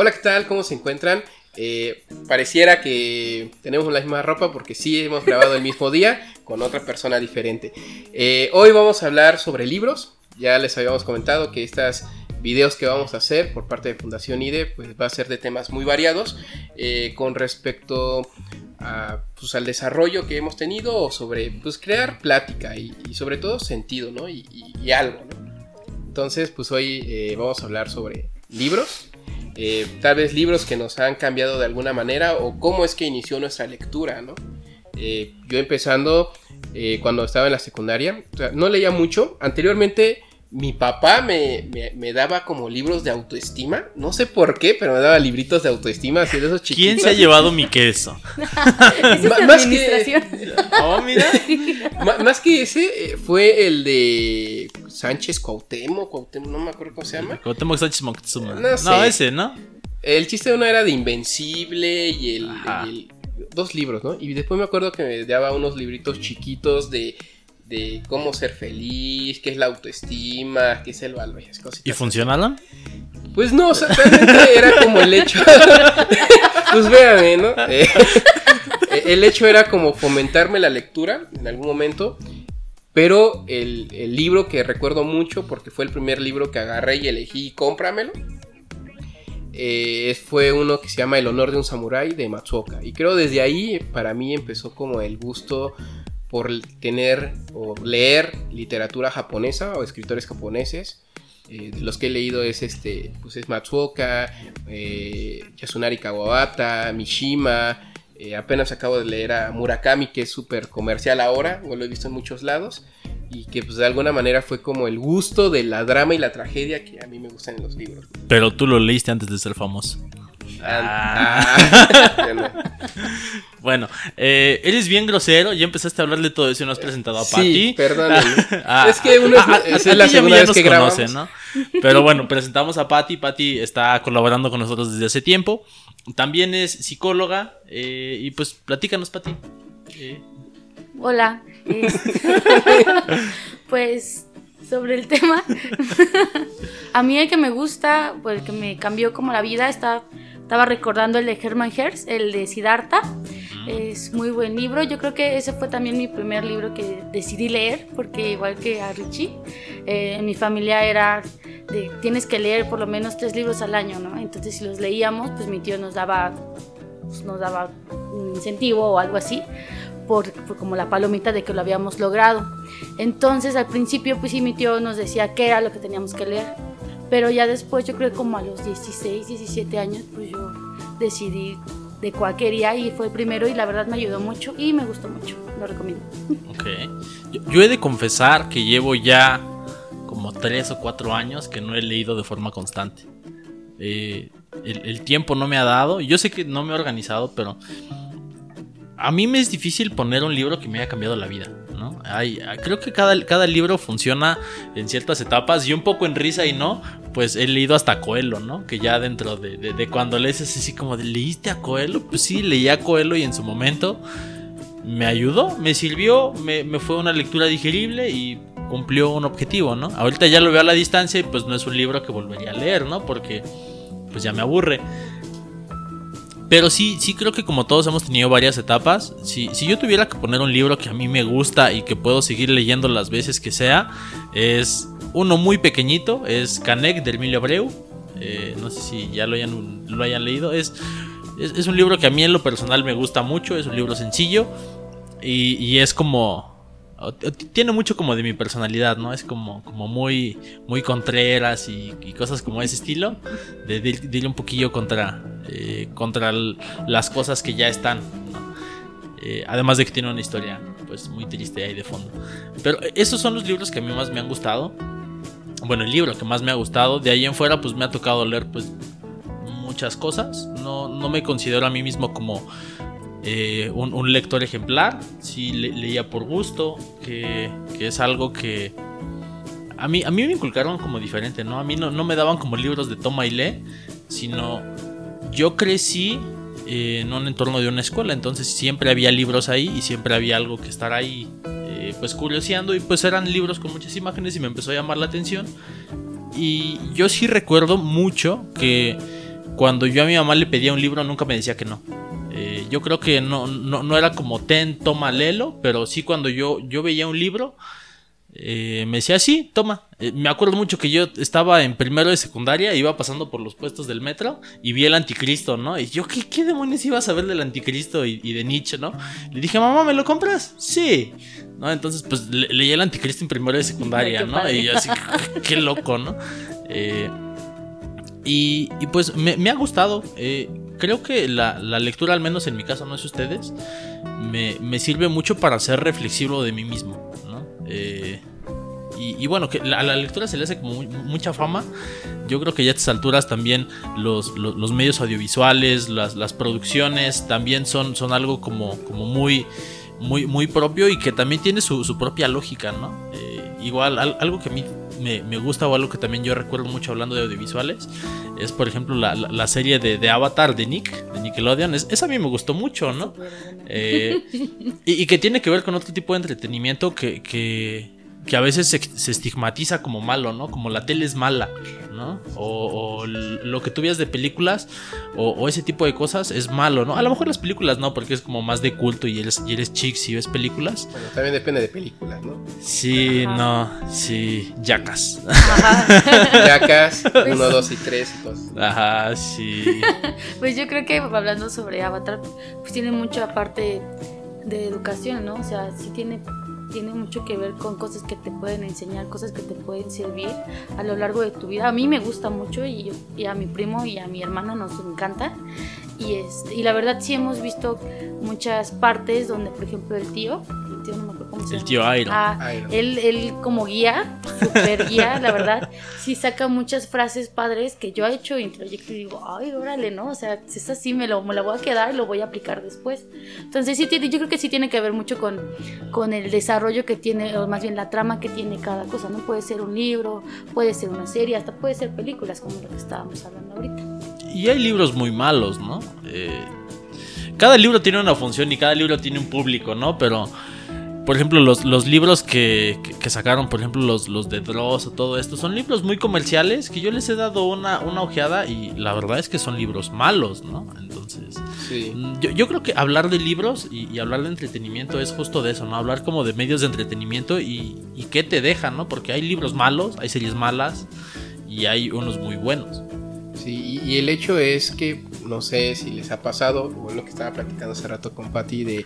Hola, ¿qué tal? ¿Cómo se encuentran? Eh, pareciera que tenemos la misma ropa porque sí hemos grabado el mismo día con otra persona diferente. Eh, hoy vamos a hablar sobre libros. Ya les habíamos comentado que estos videos que vamos a hacer por parte de Fundación IDE pues va a ser de temas muy variados eh, con respecto pues, al desarrollo que hemos tenido o sobre pues, crear plática y, sobre todo sentido ¿no? y, y algo. ¿no? Entonces pues hoy vamos a hablar sobre libros eh, tal vez libros que nos han cambiado de alguna manera o cómo es que inició nuestra lectura, ¿no? Eh, yo empezando eh, cuando estaba en la secundaria, no leía mucho, anteriormente mi papá me, daba como libros de autoestima. No sé por qué, pero me daba libritos de autoestima, así de esos chiquitos. ¿Quién se ha llevado mi queso? más que. Oh, mira. más que ese, fue el de Sánchez Cuauhtémoc, Cuauhtémoc, no me acuerdo cómo se llama. Cuauhtémoc Sánchez Moctezuma. No, ese, ¿no? El chiste de uno era de Invencible y el, Dos libros, ¿no? Y después me acuerdo que me daba unos libritos chiquitos de de cómo ser feliz, qué es la autoestima, qué es el valor. ¿Y funcionaron? Pues no, realmente era como el hecho. pues véame, ¿no? Eh, el hecho era como fomentarme la lectura en algún momento. Pero el, libro que recuerdo mucho, porque fue el primer libro que agarré y elegí, cómpramelo. Eh, fue uno que se llama El honor de un samurái de Matsuoka. Y creo desde ahí para mí empezó como el gusto por tener o leer literatura japonesa o escritores japoneses. Eh, los que he leído es este, pues es Matsuoka, eh, Yasunari Kawabata, Mishima. Eh, apenas acabo de leer a Murakami, que es súper comercial ahora, o lo he visto en muchos lados, y que pues de alguna manera fue como el gusto de la drama y la tragedia que a mí me gustan en los libros. Pero tú lo leíste antes de ser famoso. Ah. bueno, eh, eres bien grosero. Ya empezaste a hablar de todo eso y no has presentado a Patti. perdón. Ah, es que uno es, la segunda vez que conoce, ¿no? Pero bueno, presentamos a Patti. Patti está colaborando con nosotros desde hace tiempo. También es psicóloga. Eh, y pues platícanos, Patti. Eh. Hola. pues sobre el tema. a mí el que me gusta, pues el que me cambió como la vida, está estaba recordando el de Hermann Hertz, el de Siddhartha. Es muy buen libro. Yo creo que ese fue también mi primer libro que decidí leer, porque igual que a Richie, eh, en mi familia era de tienes que leer por lo menos tres libros al año, ¿no? Entonces si los leíamos, pues mi tío nos daba, pues, nos daba un incentivo o algo así. Por, por, como la palomita de que lo habíamos logrado. Entonces al principio pues sí mi tío nos decía qué era lo que teníamos que leer pero ya después, yo creo como a los 16, 17 años, pues yo decidí de cuál quería y fue primero y la verdad me ayudó mucho y me gustó mucho. Lo recomiendo. Ok. Yo, he de confesar que llevo ya como 3 o 4 años que no he leído de forma constante. Eh, el, el, tiempo no me ha dado. Yo sé que no me he organizado, pero a mí me es difícil poner un libro que me haya cambiado la vida. Creo que cada, cada, libro funciona en ciertas etapas y un poco en risa y no, pues he leído hasta Coelho, ¿no? Que ya dentro de, cuando lees es así como de, ¿leíste a Coelho? Pues sí, leí a Coelho y en su momento me ayudó, me sirvió, me, me fue una lectura digerible y cumplió un objetivo, ¿no? Ahorita ya lo veo a la distancia y pues no es un libro que volvería a leer, ¿no? Porque pues ya me aburre. Pero sí, sí creo que como todos hemos tenido varias etapas, si, si yo tuviera que poner un libro que a mí me gusta y que puedo seguir leyendo las veces que sea, es uno muy pequeñito, es Canek de Emilio Abreu. Eh, no sé si ya lo hayan, lo hayan leído. Es, es, un libro que a mí en lo personal me gusta mucho, es un libro sencillo y, y es como tiene mucho como de mi personalidad, ¿no? Es como, como muy, muy contreras y, cosas como ese estilo. De, de, un poquillo contra, eh, contra las cosas que ya están. Eh, además de que tiene una historia pues muy triste ahí de fondo. Pero esos son los libros que a mí más me han gustado. Bueno, el libro que más me ha gustado. De ahí en fuera pues me ha tocado leer pues muchas cosas. No, no me considero a mí mismo como eh, un, lector ejemplar, sí leía por gusto, que, es algo que a mí, a mí me inculcaron como diferente, ¿no? A mí no, no me daban como libros de toma y lee, sino yo crecí en un entorno de una escuela, entonces siempre había libros ahí y siempre había algo que estar ahí eh, pues curioseando y pues eran libros con muchas imágenes y me empezó a llamar la atención y yo sí recuerdo mucho que cuando yo a mi mamá le pedía un libro nunca me decía que no. Eh, yo creo que no, no, no, era como ten, toma, lelo, pero sí cuando yo, yo veía un libro, eh, me decía, sí, toma. Eh, me acuerdo mucho que yo estaba en primero de secundaria, iba pasando por los puestos del metro y vi el anticristo, ¿no? Y yo, ¿qué, qué demonios iba a saber del anticristo y, de Nietzsche, ¿no? Le dije, mamá, ¿me lo compras? Sí. ¿No? Entonces, pues leí el anticristo en primero de secundaria, ¿no? Y yo así, qué, loco, ¿no? y, pues me, ha gustado. Creo que la, lectura, al menos en mi caso, no es ustedes, me, me sirve mucho para ser reflexivo de mí mismo. Eh, y, bueno, que a la lectura se le hace como mucha fama. Yo creo que ya a estas alturas también los, medios audiovisuales, las, producciones también son, son algo como, como muy, muy, muy propio y que también tiene su, propia lógica, ¿no? Eh, igual, algo que a mí me, gusta o algo que también yo recuerdo mucho hablando de audiovisuales es, por ejemplo, la, serie de, Avatar de Nick, de Nickelodeon. Es, esa a mí me gustó mucho, ¿no? Eh, y, que tiene que ver con otro tipo de entretenimiento que, que que a veces se, estigmatiza como malo, ¿no? Como la tele es mala, ¿no? O, lo que tú veas de películas o, ese tipo de cosas es malo, ¿no? A lo mejor las películas no, porque es como más de culto y eres, y eres chic si ves películas. Bueno, también depende de películas, ¿no? Sí, no, sí, yacas. Yacas, 1, 2 y 3 y cosas. Ajá, sí. pues yo creo que hablando sobre Avatar, pues tiene mucha parte de educación, ¿no? O sea, sí tiene tiene mucho que ver con cosas que te pueden enseñar, cosas que te pueden servir a lo largo de tu vida. A mí me gusta mucho y, a mi primo y a mi hermana nos encanta. Y, este, y la verdad sí hemos visto muchas partes donde, por ejemplo, el tío, el tío Iron. Ah, Él, él como guía, super guía, la verdad, sí saca muchas frases padres que yo he hecho introyecto y digo, ay, órale, ¿no? O sea, si es así, me, lo, me la voy a quedar y lo voy a aplicar después. Entonces, sí, yo creo que sí tiene que ver mucho con, con el desarrollo que tiene, o más bien la trama que tiene cada cosa, ¿no? Puede ser un libro, puede ser una serie, hasta puede ser películas, como lo que estábamos hablando ahorita. Y hay libros muy malos, ¿no? Eh, cada libro tiene una función y cada libro tiene un público, ¿no? Pero por ejemplo, los, los libros que, sacaron, por ejemplo, los, los de Dross o todo esto, son libros muy comerciales que yo les he dado una, una ojeada y la verdad es que son libros malos, ¿no? Entonces, mm, yo, creo que hablar de libros y, hablar de entretenimiento es justo de eso, ¿no? Hablar como de medios de entretenimiento y, y qué te dejan, ¿no? Porque hay libros malos, hay series malas y hay unos muy buenos. Sí, y, el hecho es que, no sé si les ha pasado, o lo que estaba platicando hace rato con Patti, de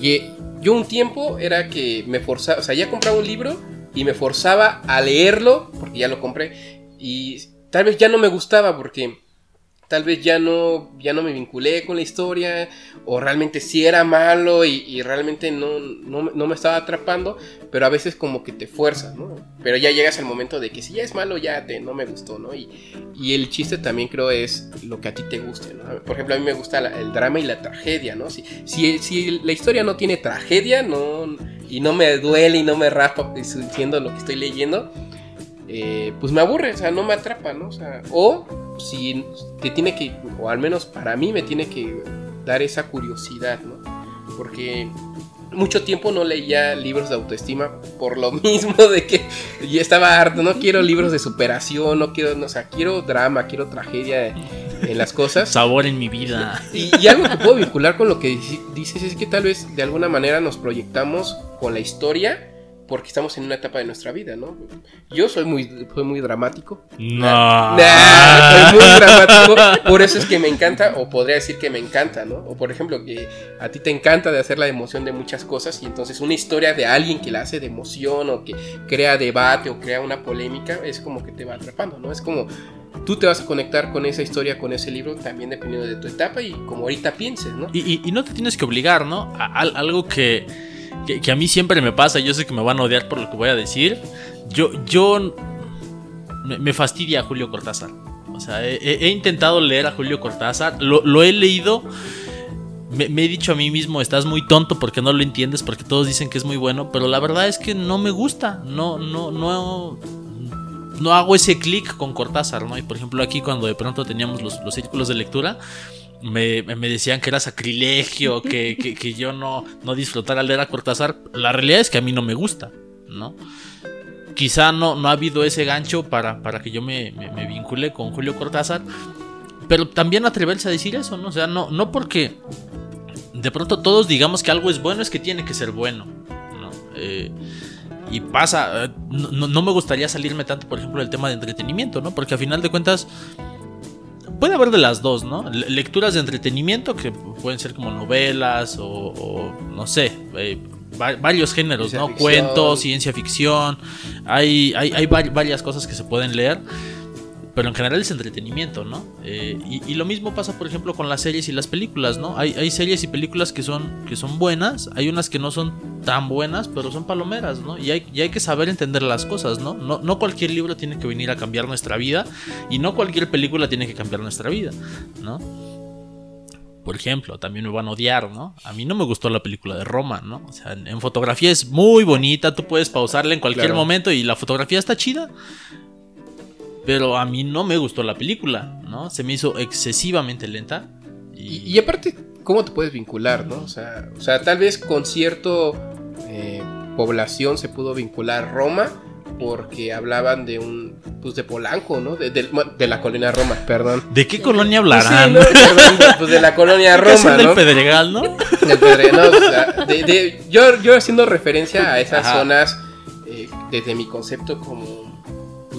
que yo un tiempo era que me forzaba, o sea, ya compraba un libro y me forzaba a leerlo, porque ya lo compré, y tal vez ya no me gustaba porque tal vez ya no, ya no me vinculé con la historia, o realmente sí era malo y, realmente no, no, me estaba atrapando, pero a veces como que te fuerzas, ¿no? Pero ya llegas al momento de que si ya es malo, ya te, no me gustó, ¿no? Y, y el chiste también creo es lo que a ti te guste, ¿no? Por ejemplo, a mí me gusta el drama y la tragedia, ¿no? Si, si, si la historia no tiene tragedia, no, y no me duele y no me raspa diciendo lo que estoy leyendo, eh, pues me aburre, o sea, no me atrapa, ¿no? O si te tiene que, o al menos para mí me tiene que dar esa curiosidad, ¿no? Porque mucho tiempo no leía libros de autoestima por lo mismo de que estaba harto, no quiero libros de superación, no quiero, no, o sea, quiero drama, quiero tragedia en las cosas. Sabor en mi vida. Y, y, algo que puedo vincular con lo que dices es que tal vez de alguna manera nos proyectamos con la historia porque estamos en una etapa de nuestra vida, ¿no? Yo soy muy, soy muy dramático. No. soy muy dramático. Por eso es que me encanta, o podría decir que me encanta, ¿no? O por ejemplo, que a ti te encanta de hacer la emoción de muchas cosas y entonces una historia de alguien que la hace de emoción o que crea debate o crea una polémica es como que te va atrapando, ¿no? Es como tú te vas a conectar con esa historia, con ese libro, también dependiendo de tu etapa y como ahorita pienses, ¿no? Y, y, no te tienes que obligar, ¿no? A, algo que que, a mí siempre me pasa, yo sé que me van a odiar por lo que voy a decir. Yo, yo me, fastidia a Julio Cortázar. O sea, he, intentado leer a Julio Cortázar, lo, he leído. Me, he dicho a mí mismo, estás muy tonto porque no lo entiendes, porque todos dicen que es muy bueno, pero la verdad es que no me gusta, no, no, no, no hago ese clic con Cortázar, ¿no? Y por ejemplo aquí cuando de pronto teníamos los, los círculos de lectura, me, decían que era sacrilegio, que, que, yo no, no disfrutara leer a Cortázar. La realidad es que a mí no me gusta, ¿no? Quizá no, no ha habido ese gancho para, para que yo me, me, vincule con Julio Cortázar, pero también atreverse a decir eso, ¿no? O sea, no, no porque de pronto todos digamos que algo es bueno, es que tiene que ser bueno, ¿no? Eh, y pasa, eh, no, no me gustaría salirme tanto, por ejemplo, del tema de entretenimiento, ¿no? Porque a final de cuentas puede haber de las dos, ¿no? Le- Lecturas de entretenimiento que pueden ser como novelas o, o, no sé, eh, va- varios géneros, Ciencia ¿no? ficción. Cuentos, ciencia ficción, hay, hay, hay vari- varias cosas que se pueden leer, pero en general es entretenimiento, ¿no? Eh, y, y lo mismo pasa, por ejemplo, con las series y las películas, ¿no? Hay, hay series y películas que son, que son buenas, hay unas que no son tan buenas, pero son palomeras, ¿no? Y hay, y hay que saber entender las cosas, ¿no? ¿no? No cualquier libro tiene que venir a cambiar nuestra vida y no cualquier película tiene que cambiar nuestra vida, ¿no? Por ejemplo, también me van a odiar, ¿no? A mí no me gustó la película de Roma, ¿no? O sea, en, en fotografía es muy bonita, tú puedes pausarla en cualquier Claro. momento y la fotografía está chida. Pero a mí no me gustó la película, ¿no? Se me hizo excesivamente lenta. Y, y aparte, ¿cómo te puedes vincular, no? O sea, o sea tal vez con cierto eh, población se pudo vincular Roma porque hablaban de un, pues de Polanco, ¿no? De, la colonia Roma, perdón. ¿De qué colonia Pues sí, hablarán? ¿no? Perdón, pues de la colonia ¿Qué hacen Roma, del ¿no? Pedregal, no? Del Pedre- no, o sea, de- de- yo, yo haciendo referencia a esas Ajá. zonas eh, desde mi concepto como pues,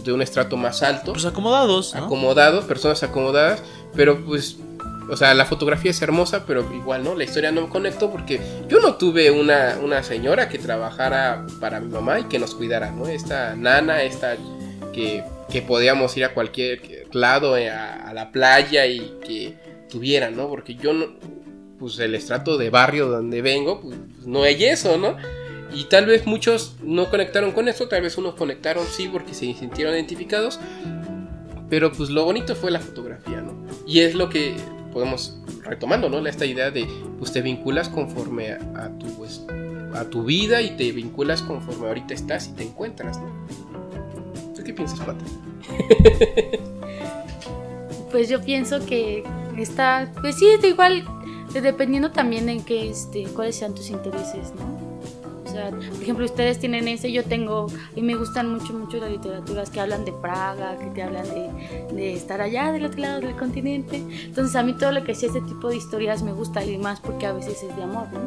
de un estrato más alto, Pues acomodados, ¿no? acomodados, personas acomodadas, pero pues, o sea, la fotografía es hermosa, pero igual, ¿no? La historia no me conectó porque yo no tuve una, una señora que trabajara para mi mamá y que nos cuidara, ¿no? Esta nana, esta que, que podíamos ir a cualquier lado, eh, a, a la playa y que tuviera, ¿no? Porque yo no, pues el estrato de barrio donde vengo, pues no hay eso, ¿no? Y tal vez muchos no conectaron con eso, tal vez unos conectaron sí porque se sintieron identificados, pero pues lo bonito fue la fotografía, ¿no? Y es lo que podemos retomando, ¿no? Esta idea de pues te vinculas conforme a, tu pues, a tu vida y te vinculas conforme ahorita estás y te encuentras, ¿no? ¿Tú qué piensas, Pata? Pues yo pienso que está, pues sí, igual, dependiendo también en qué, este, cuáles sean tus intereses, ¿no? Por ejemplo, ustedes tienen ese, yo tengo, y me gustan mucho, mucho las literaturas que hablan de Praga, que te hablan de, estar allá del otro lado del continente. Entonces a mí todo lo que sea ese tipo de historias me gusta y más porque a veces es de amor, ¿no?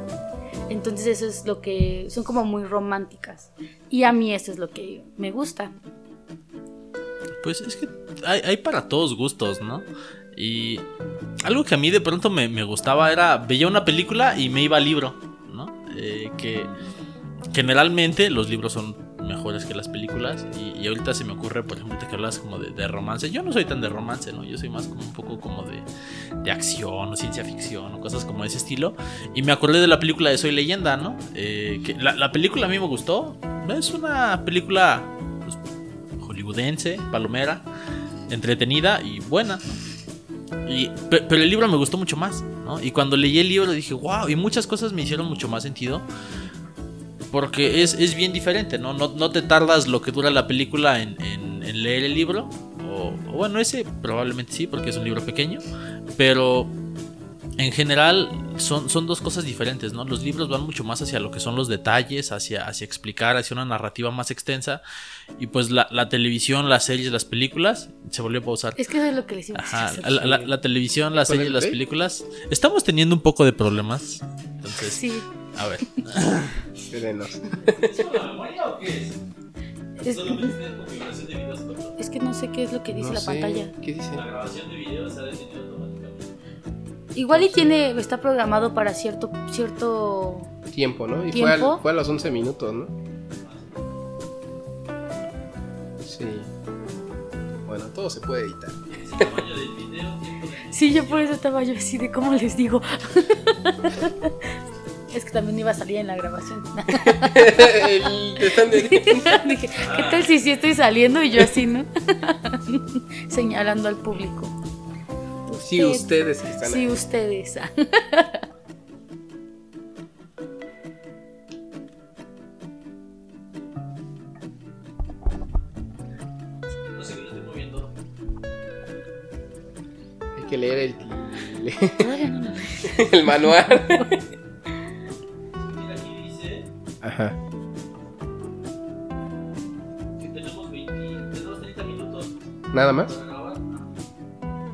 Entonces eso es lo que, son como muy románticas. Y a mí eso es lo que me gusta. Pues es que hay, para todos gustos, ¿no? Y algo que a mí de pronto me, me gustaba era, veía una película y me iba al libro, ¿no? Eh, que generalmente los libros son mejores que las películas y, ahorita se me ocurre, por ejemplo, que hablas como de, de romance. Yo no soy tan de romance, ¿no? Yo soy más como un poco como de, de acción o ciencia ficción o cosas como ese estilo. Y me acordé de la película de Soy Leyenda, ¿no? Eh, la, la película a mí me gustó. Es una película pues, hollywoodense, palomera, entretenida y buena. Y, pe- pero el libro me gustó mucho más, ¿no? Y cuando leí el libro dije, wow, y muchas cosas me hicieron mucho más sentido. Porque es, es bien diferente, ¿no? ¿no? no te tardas lo que dura la película en, en- en leer el libro. O, o bueno, ese probablemente sí, porque es un libro pequeño. Pero en general son, son dos cosas diferentes, ¿no? Los libros van mucho más hacia lo que son los detalles, hacia, hacia explicar, hacia una narrativa más extensa. Y pues la, la televisión, las series, las películas, se volvió a pausar. Es que eso es lo que les Ajá, la, la- la televisión, las ¿Con series, las películas. Estamos teniendo un poco de problemas. Entonces, Sí. a ver. Espérenos. Es, es que no sé qué es lo que dice No la sé, pantalla. ¿Qué dice? Igual y tiene, está programado para cierto, cierto. Tiempo, ¿no? Y fue, ¿Tiempo? al- fue a los 11 minutos, ¿no? Sí. Bueno, todo se puede editar. Sí, yo por eso estaba yo así de cómo les digo. es que también iba a salir en la grabación. Dije, ¿qué tal si sí estoy saliendo y yo así, no? Señalando al público. Sí, ustedes que están Sí, ahí. ustedes. Que leer el, lo el manual. Ajá. Nada más.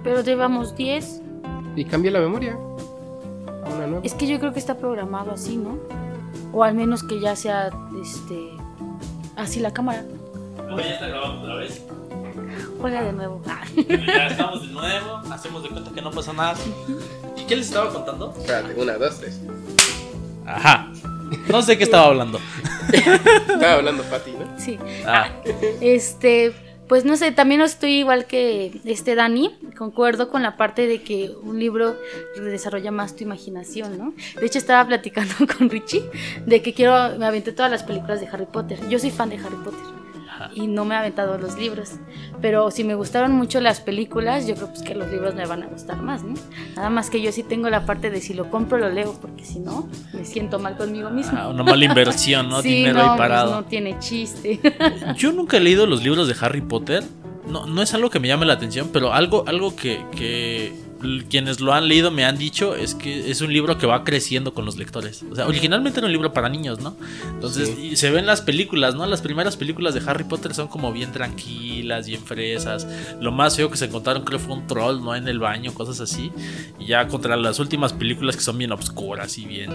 Pero llevamos 10. Y cambia la memoria. A una nueva. Es que yo creo que está programado así, ¿no? O al menos que ya sea este así la cámara. ya está grabando otra vez. Juega de nuevo. ya estamos de nuevo, hacemos de cuenta que no pasa nada. ¿Y qué les estaba contando? Espérate, una, dos, tres. Ajá. No sé qué estaba hablando. Estaba hablando Pati, ¿no? Sí. Ah, Este, pues no sé, también estoy igual que este Dani, concuerdo con la parte de que un libro desarrolla más tu imaginación, ¿no? De hecho estaba platicando con Richie de que quiero, me aventé todas las películas de Harry Potter. Yo soy fan de Harry Potter ajá. y no me he aventado los libros, pero si me gustaron mucho las películas, yo creo pues que los libros me van a gustar más, ¿no? Nada más que yo sí tengo la parte de si lo compro lo leo, porque si no me siento mal conmigo mismo. Ah, una mala inversión, ¿no? Sí, Dinero no, ahí pues, parado. no tiene chiste. Yo nunca he leído los libros de Harry Potter. No, no es algo que me llame la atención, pero algo, algo que, quienes lo han leído me han dicho es que es un libro que va creciendo con los lectores. O sea, originalmente era un libro para niños, ¿no? Entonces, Sí. y se ven las películas, ¿no? Las primeras películas de Harry Potter son como bien tranquilas, bien fresas. Lo más feo que se encontraron creo fue un troll, ¿no? En el baño, cosas así. Y ya contra las últimas películas que son bien obscuras y bien,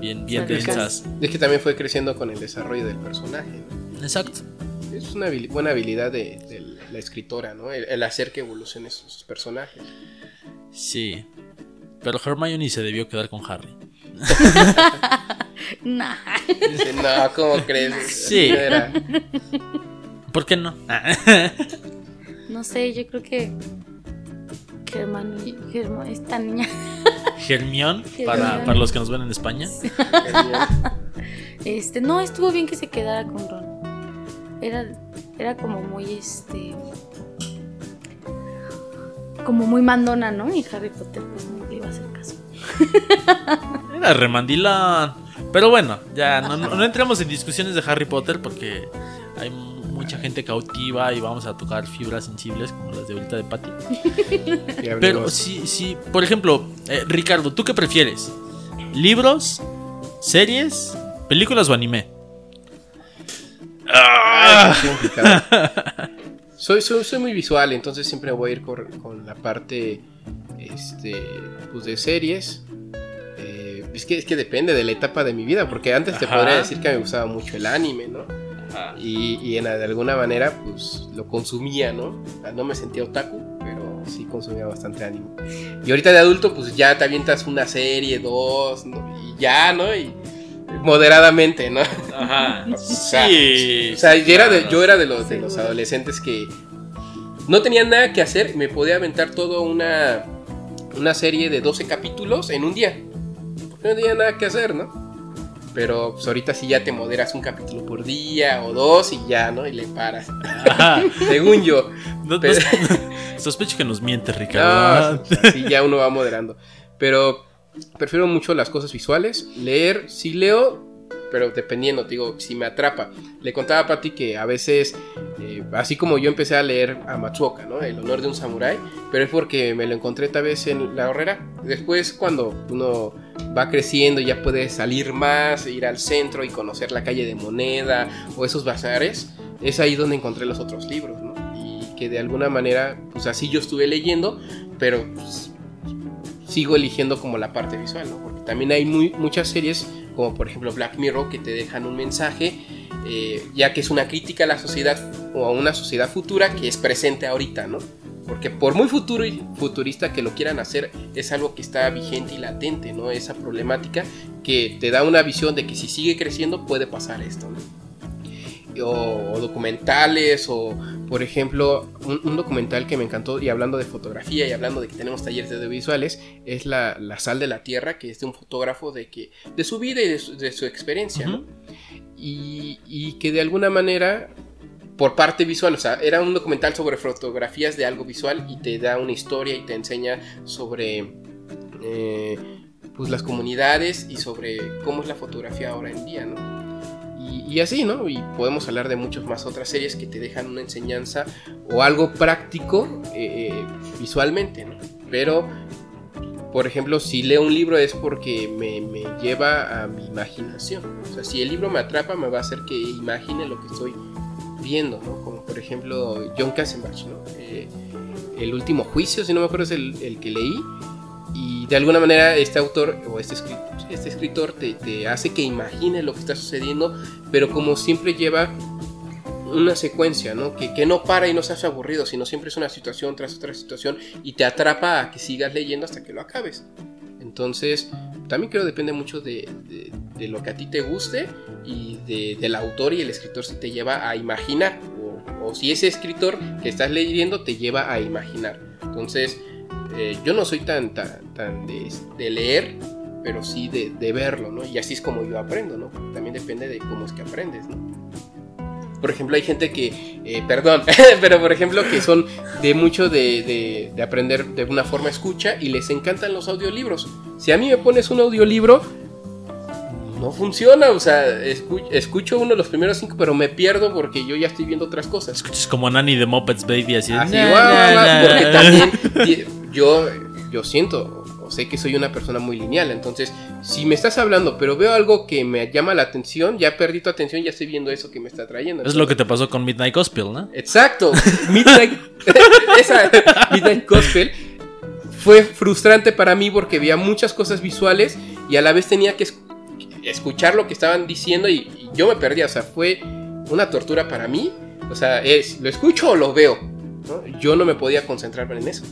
bien, bien densas. Es que también fue creciendo con el desarrollo del personaje. ¿no? Exacto. Es una buena habilidad de, de la escritora, ¿no? El, el hacer que evolucionen sus personajes. Sí. Pero Hermione se debió quedar con Harry. nah. No, ¿cómo crees? Sí. Era- ¿Por qué no? No sé, yo creo que. Germán, Germán, esta niña. Hermione, para, Hermione. para los que nos ven en España. Este, no, estuvo bien que se quedara con Ron. Era, era como muy, este. Como muy mandona, ¿no? Y Harry Potter, pues no le iba a hacer caso. Era remandilón. Pero bueno, ya no, no- no entremos en discusiones de Harry Potter porque hay mucha gente cautiva y vamos a tocar fibras sensibles como las de ahorita de Patty. Pero sí, sí, por ejemplo, eh, Ricardo, ¿tú qué prefieres? ¿Libros, series, películas o anime? Ah, es soy, soy, soy muy visual, entonces siempre voy a ir con, con la parte este, pues de series. Eh, es, que, es que depende de la etapa de mi vida, porque antes te Ajá. podría decir que me gustaba mucho el anime, ¿no? Y, y en, de alguna manera, pues lo consumía, ¿no? Sea, No me sentía otaku, pero sí consumía bastante anime. Y ahorita de adulto, pues ya te avientas una serie, dos, ¿no? y ya, ¿no? Y moderadamente, ¿no? Ajá. sea, Sí. O sea, yo era de, yo era de los, de Seguro. los adolescentes que no tenían nada que hacer, me podía aventar toda una, una serie de 12 capítulos en un día. Porque no tenía nada que hacer, ¿no? Pero pues, ahorita sí ya te moderas un capítulo por día o dos y ya, ¿no? Y le paras. Ajá. Según yo. No- no- sospecho que nos miente, No, Ricardo. o sea, sí, ya uno va moderando. Pero prefiero mucho las cosas visuales. Leer, sí leo, pero dependiendo, te digo, si me atrapa. Le contaba a Pati que a veces, eh, así como yo empecé a leer a Matsuoka, ¿no? El honor de un samurái, pero es porque me lo encontré tal vez en la horrera. Después, cuando uno va creciendo, ya puede salir más, ir al centro y conocer la calle de moneda o esos bazares, es ahí donde encontré los otros libros, ¿no? Y que de alguna manera, pues así yo estuve leyendo, pero pues, sigo eligiendo como la parte visual, ¿no? Porque también hay muchas series, como por ejemplo Black Mirror, que te dejan un mensaje, eh, ya que es una crítica a la sociedad o a una sociedad futura que es presente ahorita, ¿no? Porque por muy futuro y futurista que lo quieran hacer, es algo que está vigente y latente, ¿no? Esa problemática que te da una visión de que si sigue creciendo puede pasar esto, ¿no? O, o documentales o por ejemplo un, un documental que me encantó y hablando de fotografía y hablando de que tenemos talleres de audiovisuales es la, la sal de la tierra que es de un fotógrafo de que de su vida y de su, de su experiencia ¿no? Y que de alguna manera por parte visual, o sea, era un documental sobre fotografías de algo visual y te da una historia y te enseña sobre eh, pues las comunidades y sobre cómo es la fotografía ahora en día, ¿no? Y, así, ¿no? Y podemos hablar de muchas más otras series que te dejan una enseñanza o algo práctico eh, visualmente, ¿no? Pero, por ejemplo, si leo un libro es porque me, lleva a mi imaginación. O sea, si el libro me atrapa, me va a hacer que imagine lo que estoy viendo, ¿no? Como por ejemplo John Kassenbach, ¿no? Eh, el último juicio, si no me acuerdo, es el, que leí. Y de alguna manera este autor o este escritor, este escritor te, hace que imagines lo que está sucediendo, pero como siempre lleva una secuencia, ¿no? Que, que, no para y no se hace aburrido, sino siempre es una situación tras otra situación y te atrapa a que sigas leyendo hasta que lo acabes. Entonces, también creo que depende mucho de, de, lo que a ti te guste y de, del autor y el escritor si te lleva a imaginar o, o, si ese escritor que estás leyendo te lleva a imaginar. Entonces, eh, yo no soy tan, tan, tan de, leer, pero sí de, verlo, ¿no? Y así es como yo aprendo, ¿no? También depende de cómo es que aprendes, ¿no? Por ejemplo, hay gente que, eh, perdón, pero por ejemplo que son de mucho de, de, de, aprender de una forma escucha y les encantan los audiolibros. Si a mí me pones un audiolibro, no funciona, o sea, escucho, escucho uno de los primeros cinco, pero me pierdo porque yo ya estoy viendo otras cosas. Escuchas como Nani de Muppets Baby, así. así nah, nah, nah, porque también yo, yo siento, sé que soy una persona muy lineal. Entonces, si me estás hablando, pero veo algo que me llama la atención, ya perdí tu atención, ya estoy viendo eso que me está trayendo. Entonces, es lo que te pasó con Midnight Gospel, ¿no? Exacto. Midnight, esa Midnight Gospel fue frustrante para mí porque veía muchas cosas visuales y a la vez tenía que escuchar lo que estaban diciendo y, y yo me perdía. O sea, fue una tortura para mí. O sea, es, ¿lo escucho o lo veo? ¿no? Yo no me podía concentrar en eso.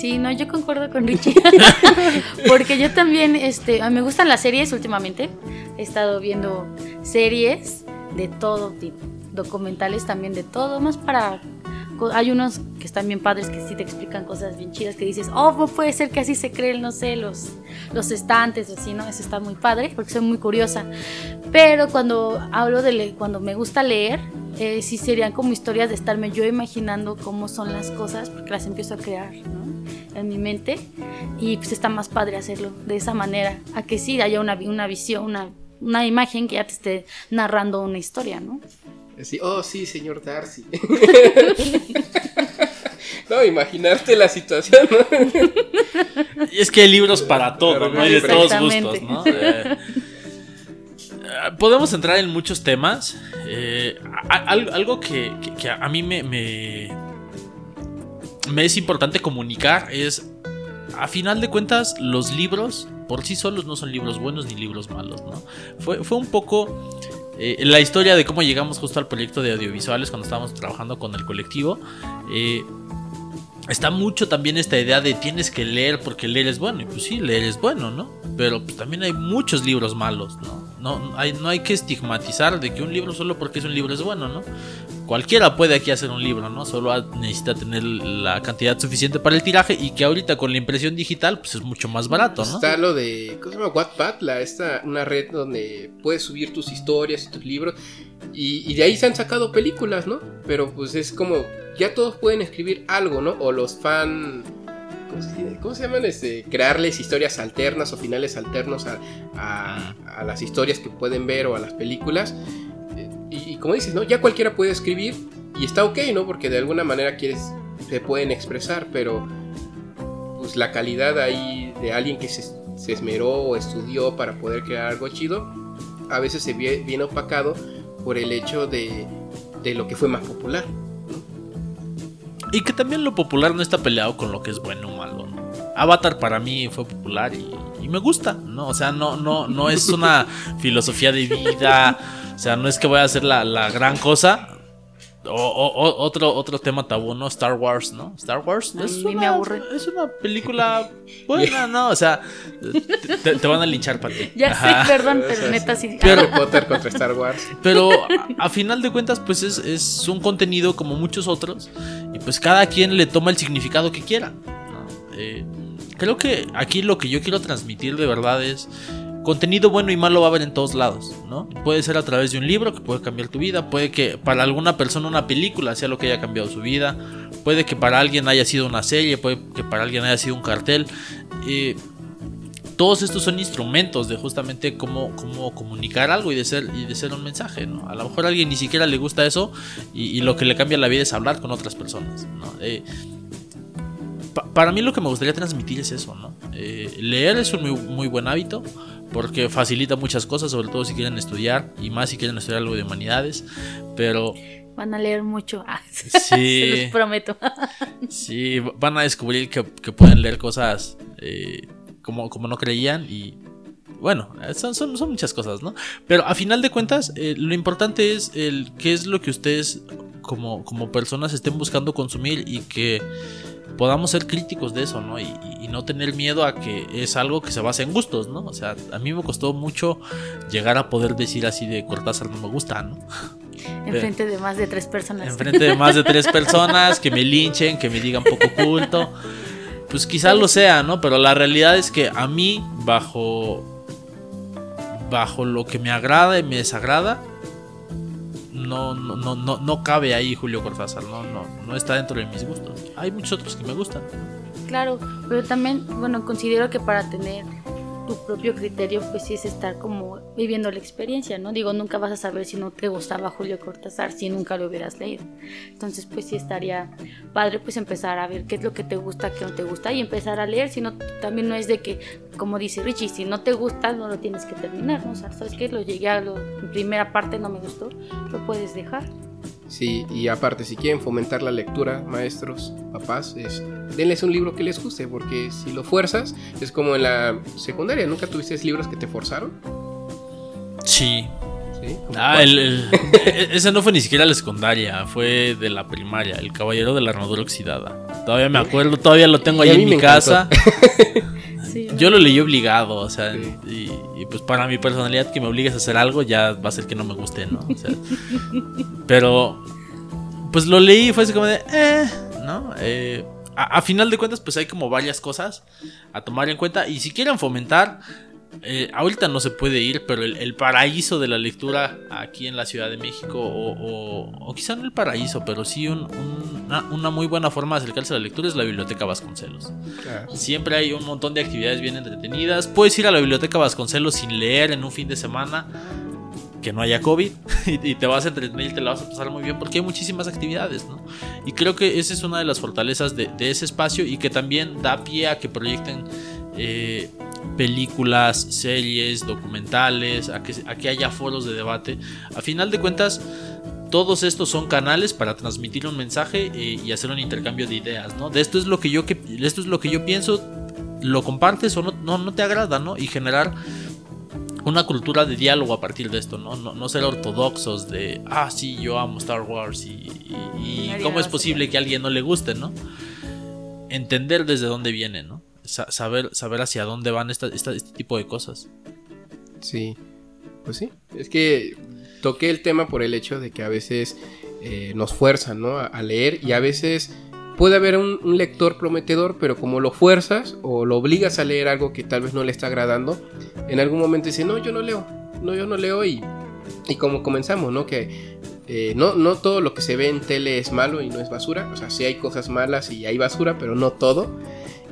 Sí, no, yo concuerdo con Richie. Porque yo también, este, me gustan las series últimamente. He estado viendo series de todo tipo, documentales también de todo, más para hay unos que están bien padres que sí te explican cosas bien chidas que dices, oh, no puede ser que así se creen, no sé, los, los estantes así, ¿no? Eso está muy padre porque soy muy curiosa. Pero cuando hablo de, cuando me gusta leer, eh, sí serían como historias de estarme yo imaginando cómo son las cosas porque las empiezo a crear, ¿no? En mi mente y pues está más padre hacerlo de esa manera, a que sí haya una, una visión, una, una imagen que ya te esté narrando una historia, ¿no? Así, oh, sí, señor Darcy. no, imaginarte la situación, ¿no? Y es que hay libros para todo, ¿no? Hay de todos gustos, ¿no? Eh, podemos entrar en muchos temas. Eh, algo que, que, que, a mí me, me, me es importante comunicar es, a final de cuentas, los libros por sí solos no son libros buenos ni libros malos, ¿no? Fue, fue un poco eh, la historia de cómo llegamos justo al proyecto de audiovisuales cuando estábamos trabajando con el colectivo. Eh, está mucho también esta idea de tienes que leer porque leer es bueno. Y pues sí, leer es bueno, ¿no? Pero pues, también hay muchos libros malos, ¿no? No hay, no hay que estigmatizar de que un libro solo porque es un libro es bueno, ¿no? Cualquiera puede aquí hacer un libro, ¿no? Solo necesita tener la cantidad suficiente para el tiraje y que ahorita con la impresión digital pues es mucho más barato, ¿no? Está lo de, ¿cómo se llama? Wattpad, la, esta, una red donde puedes subir tus historias y tus libros y, y de ahí se han sacado películas, ¿no? Pero pues es como, ya todos pueden escribir algo, ¿no? O los fan... ¿Cómo se, ¿Cómo se, llaman? Este, crearles historias alternas o finales alternos a, a, a, las historias que pueden ver o a las películas. Y, como dices, ¿no? Ya cualquiera puede escribir y está ok, ¿no? Porque de alguna manera quieres, te pueden expresar, pero pues la calidad ahí de alguien que se, se esmeró o estudió para poder crear algo chido, a veces se viene opacado por el hecho de, de lo que fue más popular. Y que también lo popular no está peleado con lo que es bueno. Avatar para mí fue popular y, y, me gusta, ¿no? O sea, no, no, no es una filosofía de vida, o sea, no es que voy a hacer la, la gran cosa. O, o, otro, otro tema tabú, ¿no? Star Wars, ¿no? Star Wars es una, me aburre. es una película buena, ¿no? O sea, te, te van a linchar para ti. Ya Ajá. sé, perdón, pero neta sí. Harry Potter contra Star Wars. Pero a, a final de cuentas, pues es, es, un contenido como muchos otros. Y pues cada quien le toma el significado que quiera. ¿no? Eh, creo que aquí lo que yo quiero transmitir de verdad es contenido bueno y malo va a haber en todos lados, ¿no? Puede ser a través de un libro que puede cambiar tu vida, puede que para alguna persona una película sea lo que haya cambiado su vida, puede que para alguien haya sido una serie, puede que para alguien haya sido un cartel. Eh, todos estos son instrumentos de justamente cómo, cómo comunicar algo y de, ser, y de ser un mensaje, ¿no? A lo mejor a alguien ni siquiera le gusta eso y, lo que le cambia la vida es hablar con otras personas, ¿no? Eh, para mí lo que me gustaría transmitir es eso, ¿no? Eh, leer es un muy, muy, buen hábito, porque facilita muchas cosas, sobre todo si quieren estudiar y más si quieren estudiar algo de humanidades, pero Van a leer mucho. Ah, Sí. Se los prometo. sí, van a descubrir que, que pueden leer cosas eh, como, como no creían y bueno, son, son, son muchas cosas, ¿no? Pero a final de cuentas, eh, lo importante es el qué es lo que ustedes como, como personas estén buscando consumir y que podamos ser críticos de eso, ¿no? Y, no tener miedo a que es algo que se basa en gustos, ¿no? O sea, a mí me costó mucho llegar a poder decir así de Cortázar no me gusta, ¿no? Enfrente de más de tres personas. Enfrente de más de tres personas, que me linchen, que me digan poco culto. Pues quizás lo sea, ¿no? Pero la realidad es que a mí, bajo. Bajo lo que me agrada y me desagrada. No, no, no, no, no cabe ahí Julio Cortázar, no, no, no está dentro de mis gustos. Hay muchos otros que me gustan. Claro, pero también, bueno, considero que para tener tu propio criterio, pues sí es estar como viviendo la experiencia, ¿no? Digo, nunca vas a saber si no te gustaba Julio Cortázar si nunca lo hubieras leído. Entonces, pues sí estaría padre pues empezar a ver qué es lo que te gusta, qué no te gusta y empezar a leer, si no, también no es de que, como dice Richie, si no te gusta, no lo tienes que terminar, ¿no? O sea, ¿sabes qué? Lo llegué a en primera parte, no me gustó, lo puedes dejar. Sí, y aparte, si quieren fomentar la lectura, maestros, papás, es, denles un libro que les guste, porque si lo fuerzas, es como en la secundaria, ¿nunca tuviste libros que te forzaron? Sí. ¿Sí? ¿Como Ah, el, el- e- ese no fue ni siquiera la secundaria, fue de la primaria, el caballero de la armadura oxidada. Todavía me acuerdo, todavía lo tengo ahí en mi casa. Yo lo leí obligado, o sea, Sí. y, y pues para mi personalidad que me obligues a hacer algo ya va a ser que no me guste, ¿no? O sea, pero pues lo leí y fue así como de, eh, ¿no? Eh, a, a final de cuentas pues hay como varias cosas a tomar en cuenta y si quieren fomentar, eh, ahorita no se puede ir, pero el, el paraíso de la lectura aquí en la Ciudad de México, o, o- o quizá no el paraíso, pero sí un- un- una, una muy buena forma de acercarse a la lectura es la Biblioteca Vasconcelos. Siempre hay un montón de actividades bien entretenidas. Puedes ir a la biblioteca Vasconcelos sin leer en un fin de semana que no haya COVID y, y te vas a entretener y te la vas a pasar muy bien porque hay muchísimas actividades, ¿no? Y creo que esa es una de las fortalezas de, de ese espacio y que también da pie a que proyecten eh, películas, series, documentales, a que, a que haya foros de debate. A final de cuentas, todos estos son canales para transmitir un mensaje eh, y hacer un intercambio de ideas, ¿no? De esto es lo que yo que esto es lo que yo pienso, lo compartes o no, no, no te agrada, ¿no? Y generar una cultura de diálogo a partir de esto, ¿no? No, no ser ortodoxos de, ah, sí, yo amo Star Wars y, y- cómo es posible que a alguien no le guste, ¿no? Entender desde dónde viene, ¿no? Sa- saber, saber hacia dónde van esta- esta- este tipo de cosas. Sí, pues sí. Es que toqué el tema por el hecho de que a veces eh, nos fuerzan, ¿no? A, a leer y a veces puede haber un, un lector prometedor, pero como lo fuerzas o lo obligas a leer algo que tal vez no le está agradando, en algún momento dice, no, yo no leo, no, yo no leo y, y como comenzamos, ¿no? Que eh, no, no todo lo que se ve en tele es malo y no es basura, o sea, sí hay cosas malas y hay basura, pero no todo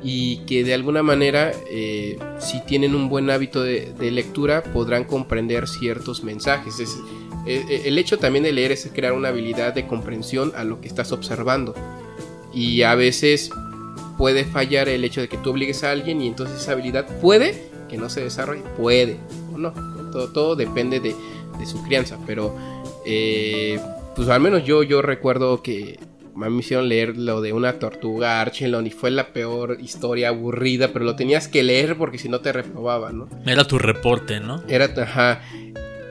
y que de alguna manera eh, si tienen un buen hábito de, lectura podrán comprender ciertos mensajes. Es- eh, eh, el hecho también de leer es crear una habilidad de comprensión a lo que estás observando. Y a veces puede fallar el hecho de que tú obligues a alguien y entonces esa habilidad puede que no se desarrolle, puede o no, todo, todo depende de, su crianza, pero eh, pues al menos yo, yo recuerdo que me hicieron leer lo de una tortuga Archelon y fue la peor historia aburrida, pero lo tenías que leer porque si no te reprobaban, ¿no? Era tu reporte, ¿no? Era, ajá.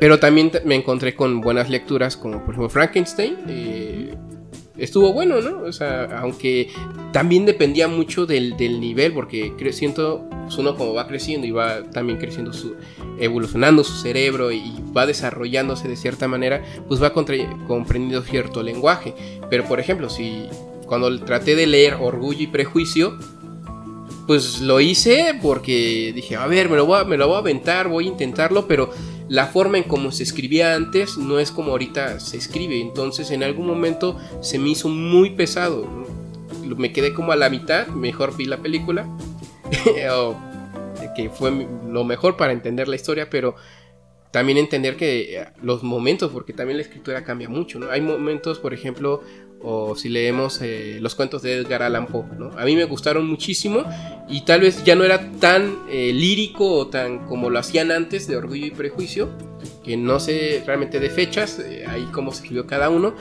Pero también me encontré con buenas lecturas, como por ejemplo Frankenstein. eh, estuvo bueno, ¿no? O sea, aunque también dependía mucho del, del nivel, porque siento, pues uno como va creciendo y va también creciendo su, evolucionando su cerebro y va desarrollándose de cierta manera, pues va comprendiendo cierto lenguaje. Pero por ejemplo, si cuando traté de leer Orgullo y Prejuicio, pues lo hice porque dije, a ver, me lo voy a, me lo voy a aventar, voy a intentarlo, pero la forma en cómo se escribía antes no es como ahorita se escribe. Entonces en algún momento se me hizo muy pesado. Me quedé como a la mitad, mejor vi la película, que fue lo mejor para entender la historia, pero también entender que los momentos, porque también la escritura cambia mucho, ¿no? Hay momentos, por ejemplo, o si leemos eh, los cuentos de Edgar Allan Poe, ¿no? A mí me gustaron muchísimo y tal vez ya no era tan eh, lírico o tan como lo hacían antes de Orgullo y Prejuicio, que no sé realmente de fechas, eh, ahí cómo se escribió cada uno,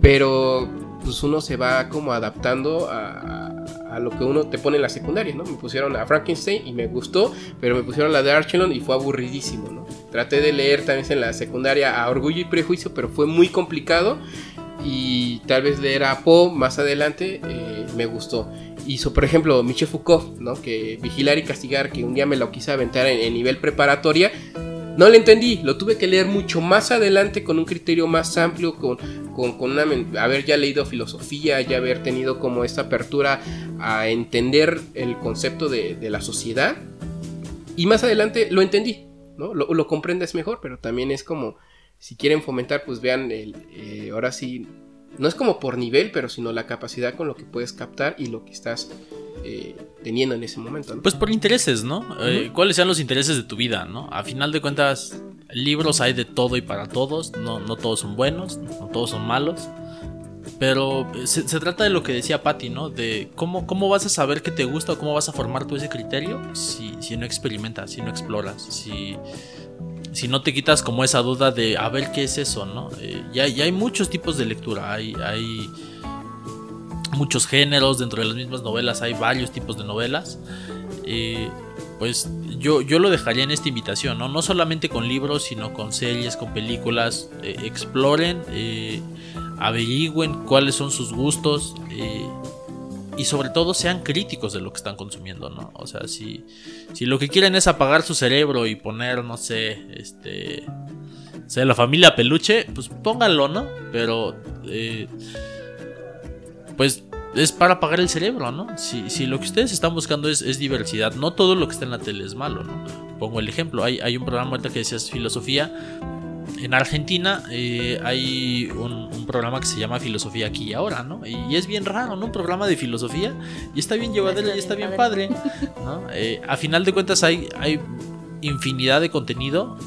pero pues uno se va como adaptando a, lo que uno te pone en la secundaria, ¿no? Me pusieron a Frankenstein y me gustó, pero me pusieron la de Archelon y fue aburridísimo, ¿no? Traté de leer también en la secundaria a Orgullo y Prejuicio, pero fue muy complicado y tal vez leer a Poe más adelante eh, me gustó. Hizo, por ejemplo, Michel Foucault, ¿no? Que Vigilar y Castigar, que un día me lo quise aventar en, nivel preparatoria. No le entendí, lo tuve que leer mucho más adelante con un criterio más amplio, con, con, con una, haber ya leído filosofía, ya haber tenido como esta apertura a entender el concepto de, la sociedad. Y más adelante lo entendí, ¿no? Lo, lo comprendes mejor, pero también es como si quieren fomentar, pues vean, el, eh, ahora sí, no es como por nivel, pero sino la capacidad con lo que puedes captar y lo que estás eh, teniendo en ese momento. Pues por intereses, ¿no? Eh, ¿Cuáles sean los intereses de tu vida, ¿no? A final de cuentas, libros hay de todo y para todos, no, no todos son buenos, no todos son malos. Pero se, trata de lo que decía Patty, ¿no? De cómo, cómo vas a saber qué te gusta o cómo vas a formar tú ese criterio si, si no experimentas, si no exploras, si, si no te quitas como esa duda de a ver qué es eso, ¿no? Eh, ya, hay muchos tipos de lectura, hay, hay muchos géneros, dentro de las mismas novelas hay varios tipos de novelas. Eh, pues yo, yo lo dejaría en esta invitación, ¿no? No solamente con libros, sino con series, con películas. Eh, exploren, averigüen cuáles son sus gustos y sobre todo sean críticos de lo que están consumiendo, ¿no? O sea, si, si lo que quieren es apagar su cerebro y poner, no sé, este... O sea, la familia peluche, pues pónganlo, ¿no? Pero... Eh, pues es para apagar el cerebro, ¿no? Si, si lo que ustedes están buscando es, diversidad, no todo lo que está en la tele es malo, ¿no? Pongo el ejemplo, hay, hay un programa ahorita que decías filosofía, en Argentina eh, hay un, programa que se llama Filosofía aquí y ahora, ¿no? Y, es bien raro, ¿no? Un programa de filosofía y está bien llevadero y está bien padre, ¿no? Eh, a final de cuentas hay, hay infinidad de contenido.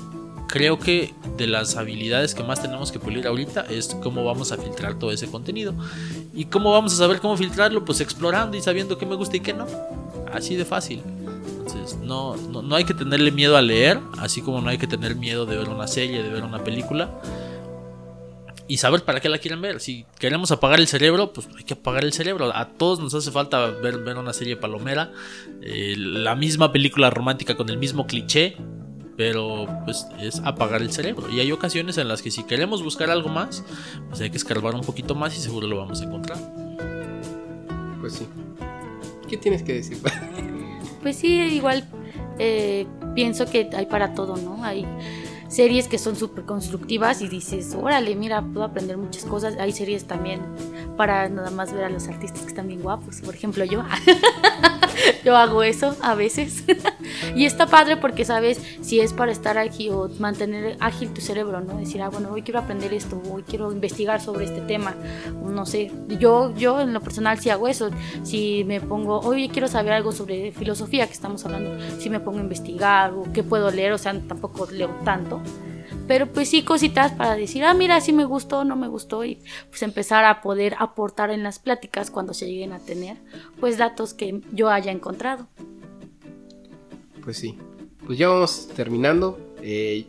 Creo que de las habilidades que más tenemos que pulir ahorita es cómo vamos a filtrar todo ese contenido. ¿Y cómo vamos a saber cómo filtrarlo? Pues explorando y sabiendo qué me gusta y qué no. Así de fácil. Entonces, no, no, hay que tenerle miedo a leer, así como no hay que tener miedo de ver una serie, de ver una película. Y saber para qué la quieren ver. Si queremos apagar el cerebro, pues hay que apagar el cerebro. A todos nos hace falta ver, ver una serie palomera. Eh, la misma película romántica con el mismo cliché. Pero pues es apagar el cerebro. Y hay ocasiones en las que si queremos buscar algo más, pues hay que escarbar un poquito más y seguro lo vamos a encontrar. Pues sí. ¿Qué tienes que decir? pues sí, igual eh, pienso que hay para todo, ¿no? Hay series que son súper constructivas y dices, órale, mira, puedo aprender muchas cosas. Hay series también para nada más ver a los artistas que están bien guapos. Por ejemplo, yo. yo hago eso a veces. y está padre porque sabes si es para estar aquí o mantener ágil tu cerebro, ¿no? Decir, ah, bueno, hoy quiero aprender esto, hoy quiero investigar sobre este tema. No sé, yo, yo en lo personal sí hago eso. Si me pongo, hoy quiero saber algo sobre filosofía que estamos hablando, si me pongo a investigar o qué puedo leer, o sea, tampoco leo tanto pero pues sí cositas para decir, ah, mira, sí me gustó, no me gustó y pues empezar a poder aportar en las pláticas cuando se lleguen a tener pues datos que yo haya encontrado. Pues sí, pues ya vamos terminando. Eh,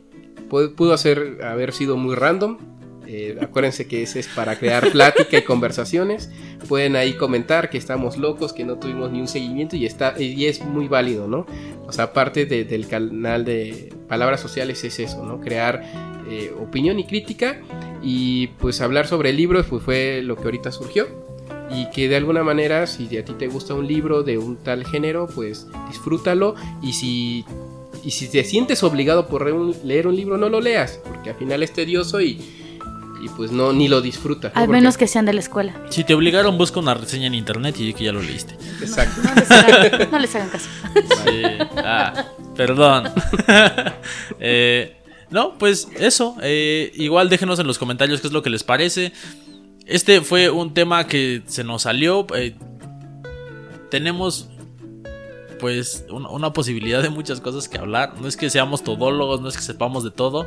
pudo hacer, haber sido muy random, eh, acuérdense que ese es para crear plática y conversaciones. Pueden ahí comentar que estamos locos, que no tuvimos ni un seguimiento y, está, y es muy válido, ¿no? O sea, parte del canal de Palabras Sociales es eso, ¿no? Crear eh, opinión y crítica y pues hablar sobre libros pues fue lo que ahorita surgió. Y que de alguna manera, si a ti te gusta un libro de un tal género, pues disfrútalo. Y si y si te sientes obligado por leer un libro, no lo leas, porque al final es tedioso y, y pues no, ni lo disfruta. Al menos que sean de la escuela. Si te obligaron, busca una reseña en internet y di que ya lo leíste. Exacto. No, les, hagan, caso. Sí. Ah, perdón. Eh, no, pues eso. Eh, igual déjenos en los comentarios qué es lo que les parece. Este fue un tema que se nos salió. Eh, tenemos pues una, una posibilidad de muchas cosas que hablar. No es que seamos todólogos, no es que sepamos de todo,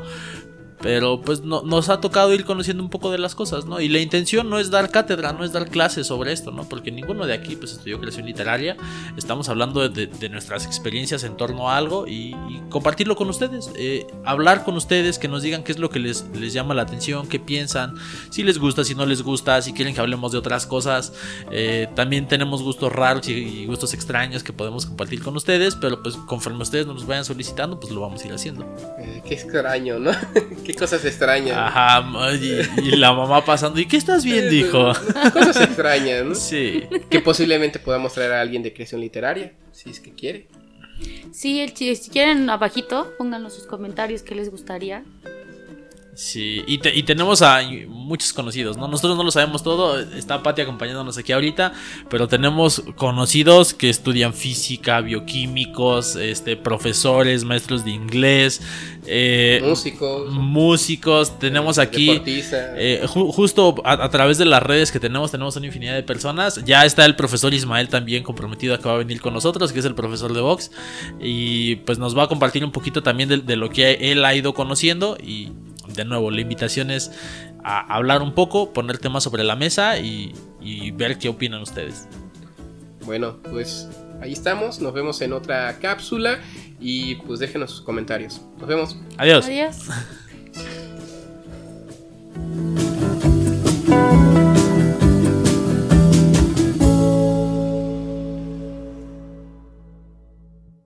pero pues no, nos ha tocado ir conociendo un poco de las cosas, ¿no? Y la intención no es dar cátedra, no es dar clases sobre esto, ¿no? Porque ninguno de aquí pues estudió creación literaria. Estamos hablando de, nuestras experiencias en torno a algo y, compartirlo con ustedes. Eh, hablar con ustedes, que nos digan qué es lo que les, llama la atención, qué piensan, si les gusta, si no les gusta, si quieren que hablemos de otras cosas. Eh, también tenemos gustos raros y, gustos extraños que podemos compartir con ustedes, pero pues conforme ustedes nos vayan solicitando, pues lo vamos a ir haciendo. Eh, qué extraño, ¿no? qué cosas extrañas. Ajá, y, la mamá pasando, ¿y qué estás viendo, hijo? Cosas extrañas, ¿no? Sí. Que posiblemente podamos traer a alguien de creación literaria, si es que quiere. Sí, si quieren abajito, pónganos sus comentarios qué les gustaría. Sí, y, tenemos a muchos conocidos, ¿no? Nosotros no lo sabemos todo, está Pati acompañándonos aquí ahorita, pero tenemos conocidos que estudian física, bioquímicos, este, profesores, maestros de inglés, eh, músicos, músicos, tenemos aquí, eh, justo a, través de las redes que tenemos, tenemos una infinidad de personas, ya está el profesor Ismael también comprometido que va a venir con nosotros, que es el profesor de Vox, y pues nos va a compartir un poquito también de lo que él ha ido conociendo y de nuevo, la invitación es a hablar un poco, poner temas sobre la mesa y, ver qué opinan ustedes. Bueno, pues ahí estamos, nos vemos en otra cápsula y pues déjenos sus comentarios. Nos vemos. Adiós. Adiós.